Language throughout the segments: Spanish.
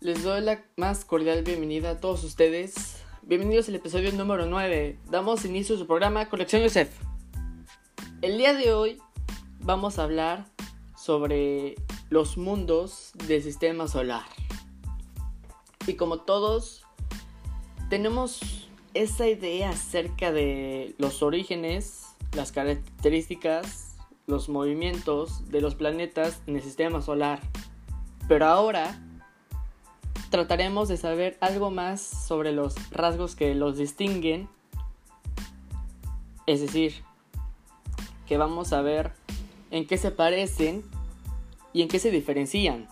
Les doy la más cordial bienvenida a todos ustedes. Bienvenidos al episodio número 9. Damos inicio a su programa Colección Yosef. El día de hoy vamos a hablar sobre los mundos del sistema solar. Y como todos, tenemos esa idea acerca de los orígenes, las características, los movimientos de los planetas en el sistema solar. Pero ahora trataremos de saber algo más sobre los rasgos que los distinguen. Es decir, que vamos a ver en qué se parecen y en qué se diferencian.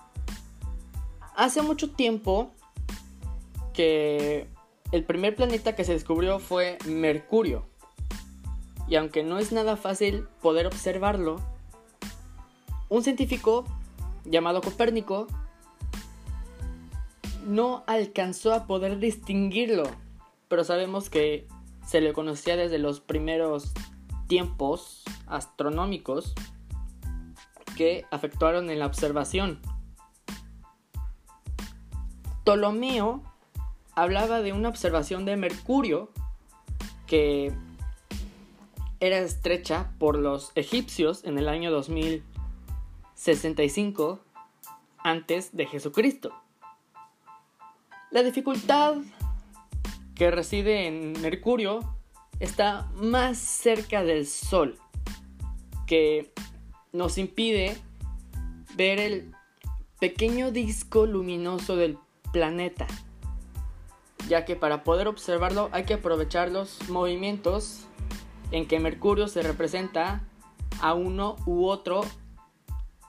Hace mucho tiempo que el primer planeta que se descubrió fue Mercurio. Y aunque no es nada fácil poder observarlo, un científico llamado Copérnico, no alcanzó a poder distinguirlo, pero sabemos que se le conocía desde los primeros tiempos astronómicos que afectaron en la observación. Ptolomeo hablaba de una observación de Mercurio que era estrecha por los egipcios en el año 2065 antes de Jesucristo. La dificultad que reside en Mercurio está más cerca del Sol, que nos impide ver el pequeño disco luminoso del planeta, ya que para poder observarlo hay que aprovechar los movimientos en que Mercurio se representa a uno u otro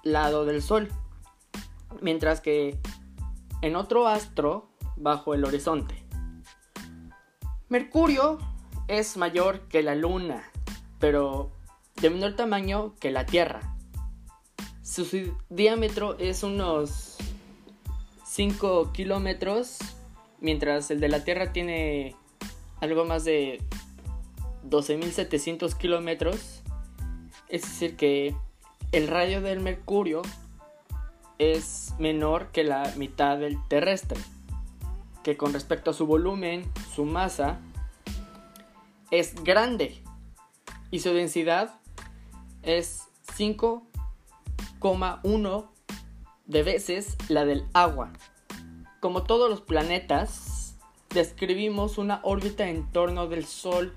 lado del Sol mientras que en otro astro bajo el horizonte. Mercurio es mayor que la Luna, pero de menor tamaño que la Tierra. Su diámetro es unos 5 kilómetros, mientras el de la Tierra tiene algo más de 12.700 kilómetros. Es decir, que el radio del Mercurio es menor que la mitad del terrestre, que con respecto a su volumen, su masa, es grande y su densidad es 5,1 de veces la del agua. Como todos los planetas, describimos una órbita en torno del Sol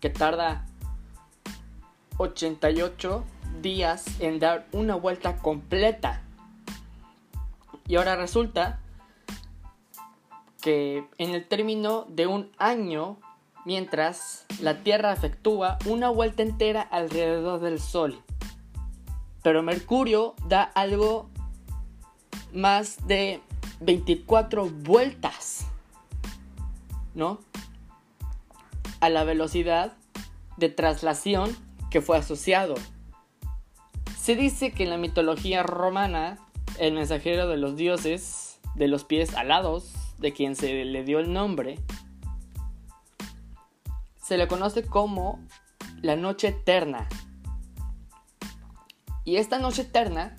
que tarda 88 días en dar una vuelta completa y ahora resulta que en el término de un año, mientras la Tierra efectúa una vuelta entera alrededor del Sol. Pero Mercurio da algo más de 24 vueltas, ¿no? A la velocidad de traslación que fue asociado. Se dice que en la mitología romana el mensajero de los dioses, de los pies alados, de quien se le dio el nombre, se le conoce como la noche eterna. Y esta noche eterna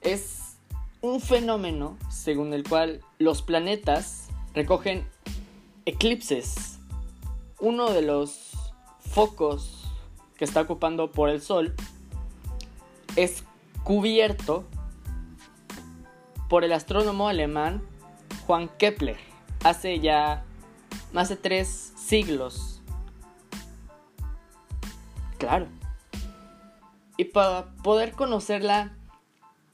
es un fenómeno según el cual los planetas recogen eclipses. Uno de los focos que está ocupando por el Sol es cubierto por el astrónomo alemán Juan Kepler hace ya más de tres siglos. Claro. Y para poder conocer la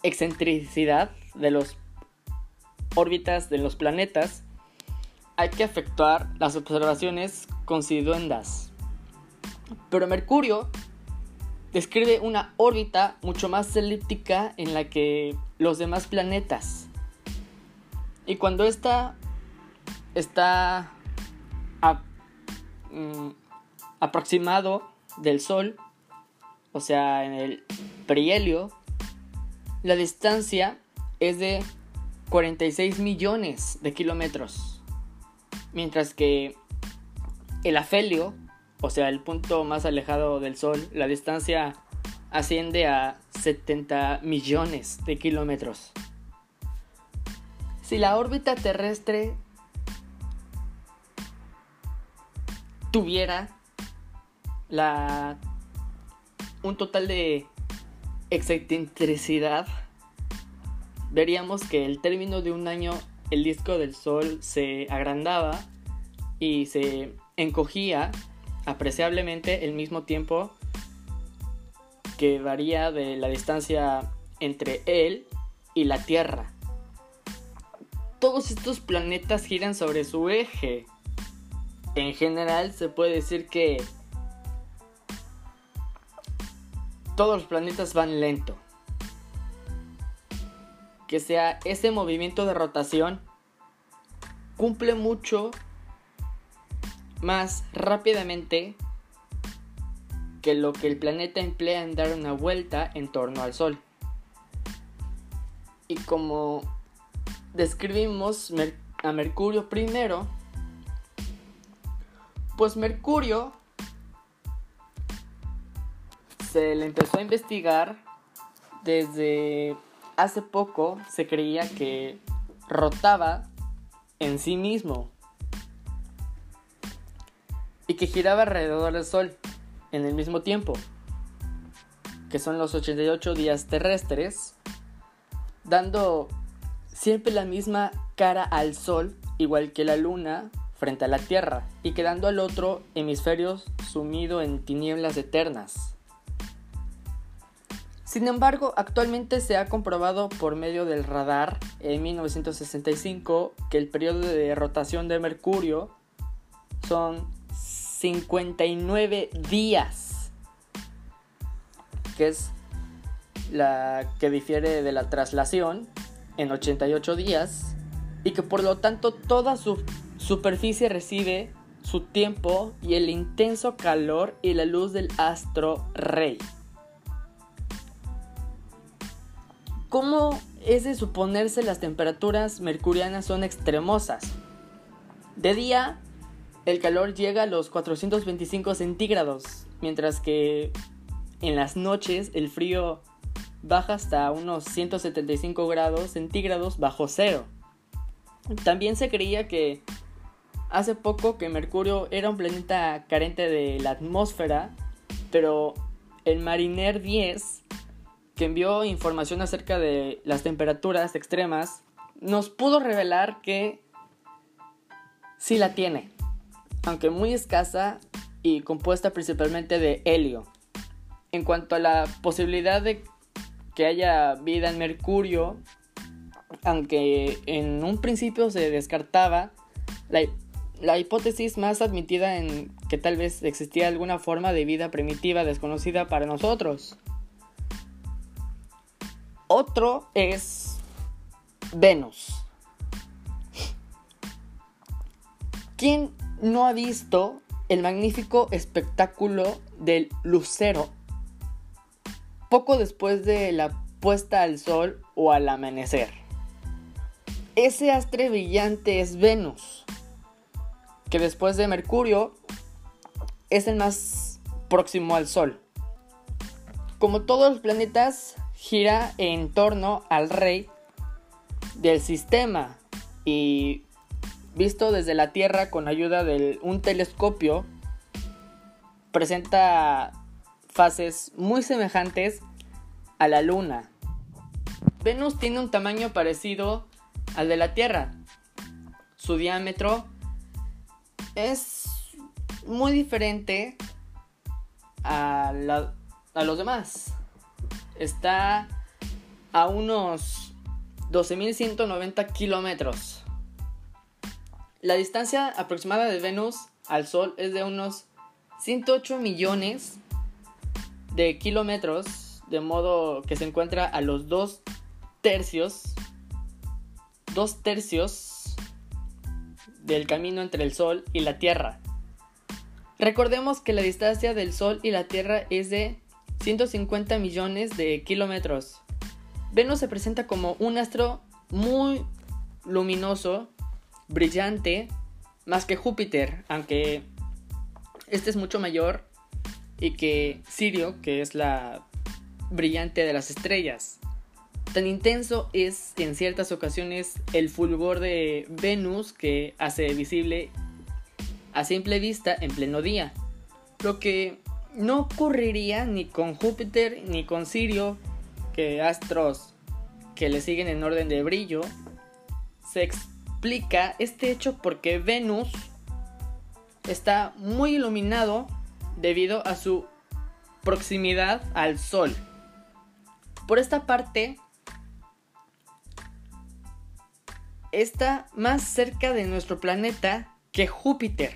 excentricidad de las órbitas de los planetas, hay que efectuar las observaciones considuendas. Pero Mercurio describe una órbita mucho más elíptica en la que los demás planetas. Y cuando esta está mm, aproximado del Sol, o sea, en el perihelio, la distancia es de 46 millones de kilómetros. Mientras que el afelio, o sea, el punto más alejado del Sol, la distancia asciende a 70 millones de kilómetros. Si la órbita terrestre tuviera la un total de excentricidad, veríamos que el término de un año el disco del Sol se agrandaba y se encogía apreciablemente el mismo tiempo que varía de la distancia entre él y la Tierra. Todos estos planetas giran sobre su eje. En general se puede decir que todos los planetas van lento. Que sea ese movimiento de rotación cumple mucho más rápidamente que lo que el planeta emplea en dar una vuelta en torno al Sol. Y como describimos a Mercurio primero, pues Mercurio se le empezó a investigar desde hace poco, se creía que rotaba en sí mismo y que giraba alrededor del Sol en el mismo tiempo, que son los 88 días terrestres, dando siempre la misma cara al Sol, igual que la Luna frente a la Tierra, y quedando al otro hemisferio sumido en tinieblas eternas. Sin embargo, actualmente se ha comprobado por medio del radar en 1965 que el periodo de rotación de Mercurio son 59 días, que es la que difiere de la traslación en 88 días y que por lo tanto toda su superficie recibe su tiempo y el intenso calor y la luz del astro rey. ¿Cómo es de suponerse las temperaturas mercurianas son extremosas? De día, el calor llega a los 425 centígrados, mientras que en las noches el frío baja hasta unos 175 grados centígrados bajo cero. También se creía que hace poco que Mercurio era un planeta carente de la atmósfera, pero el Mariner 10 que envió información acerca de las temperaturas extremas, nos pudo revelar que sí la tiene, aunque muy escasa y compuesta principalmente de helio. En cuanto a la posibilidad de que haya vida en Mercurio, aunque en un principio se descartaba, la, la hipótesis más admitida en que tal vez existía alguna forma de vida primitiva desconocida para nosotros. Otro es Venus. ¿Quién no ha visto el magnífico espectáculo del lucero poco después de la puesta al sol o al amanecer? Ese astre brillante es Venus, que después de Mercurio es el más próximo al sol. Como todos los planetas, gira en torno al rey del sistema y visto desde la Tierra con ayuda de un telescopio presenta fases muy semejantes a la Luna. Venus tiene un tamaño parecido al de la Tierra. Su diámetro es muy diferente a, los demás está a unos 12.190 kilómetros. La distancia aproximada de Venus al Sol es de unos 108 millones de kilómetros, de modo que se encuentra a los dos tercios, dos tercios del camino entre el Sol y la Tierra. Recordemos que la distancia del Sol y la Tierra es de 150 millones de kilómetros. Venus se presenta como un astro muy luminoso, brillante, más que Júpiter, aunque este es mucho mayor y que Sirio, que es la brillante de las estrellas. Tan intenso es en ciertas ocasiones el fulgor de Venus que hace visible a simple vista en pleno día, lo que no ocurriría ni con Júpiter ni con Sirio, que astros que le siguen en orden de brillo. Se explica este hecho porque Venus está muy iluminado debido a su proximidad al Sol. Por esta parte, está más cerca de nuestro planeta que Júpiter.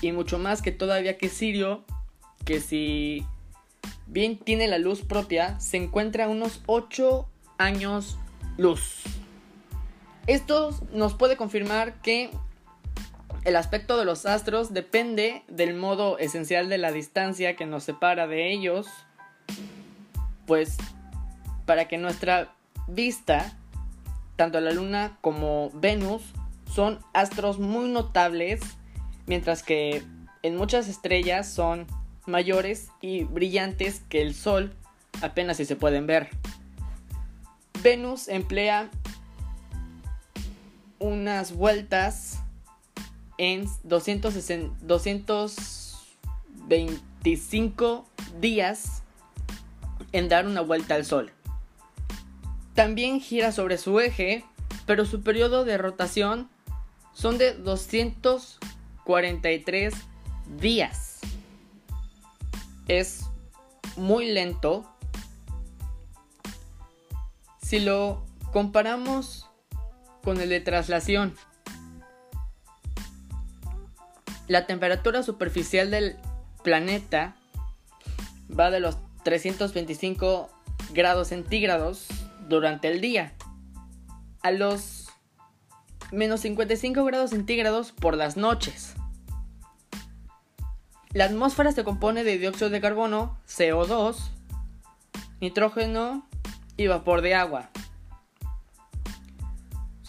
Y mucho más que todavía que Sirio, que si bien tiene la luz propia, se encuentra a unos 8 años luz. Esto nos puede confirmar que el aspecto de los astros depende del modo esencial de la distancia que nos separa de ellos, pues para que nuestra vista tanto la Luna como Venus son astros muy notables, mientras que en muchas estrellas son mayores y brillantes que el Sol, apenas si se pueden ver. Venus emplea unas vueltas en 225 días en dar una vuelta al Sol. También gira sobre su eje, pero su periodo de rotación son de 243 días. Es muy lento. Si lo comparamos con el de traslación, la temperatura superficial del planeta va de los 325 grados centígrados durante el día. A los menos 55 grados centígrados por las noches. La atmósfera se compone de dióxido de carbono, CO2, nitrógeno y vapor de agua.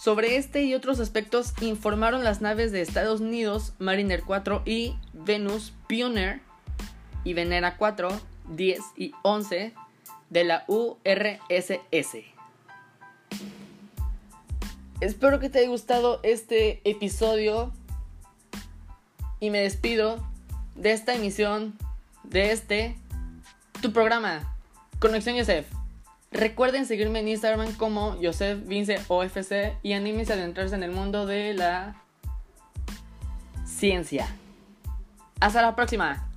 Sobre este y otros aspectos informaron las naves de Estados Unidos Mariner 4 y Venus Pioneer y Venera 4, 10 y 11 de la URSS. Espero que te haya gustado este episodio y me despido de esta emisión de este tu programa Conexión Yosef. Recuerden seguirme en Instagram como Joseph Vince OFC y anímense a adentrarse en el mundo de la ciencia. Hasta la próxima.